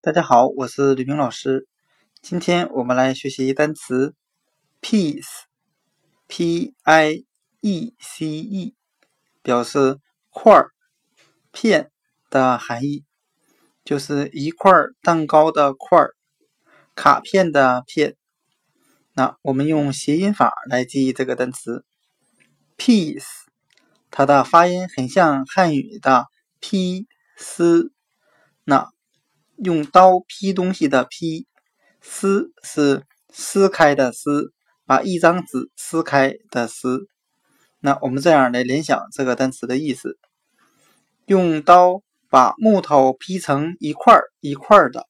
大家好，我是吕明老师。今天我们来学习单词 piece，p-i-e-c-e，表示块儿、片的含义，就是一块蛋糕的块儿、卡片的片。那我们用谐音法来记忆这个单词 piece，它的发音很像汉语的 p 丝。那用刀劈东西的劈，撕是撕开的撕，把一张纸撕开的撕。那我们这样来联想这个单词的意思：用刀把木头劈成一块一块的，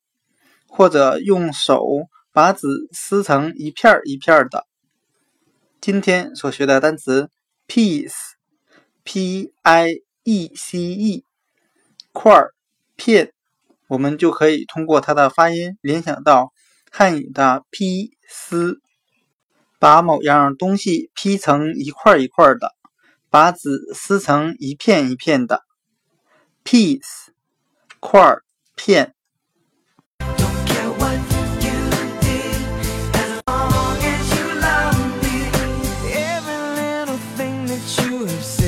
或者用手把纸撕成一片一片的。今天所学的单词 piece，p-i-e-c-e，块片。我们就可以通过它的发音联想到汉语的“劈撕”，把某样东西劈成一块一块的，把纸撕成一片一片的。piece 块儿片。You love me, every little thing that you have.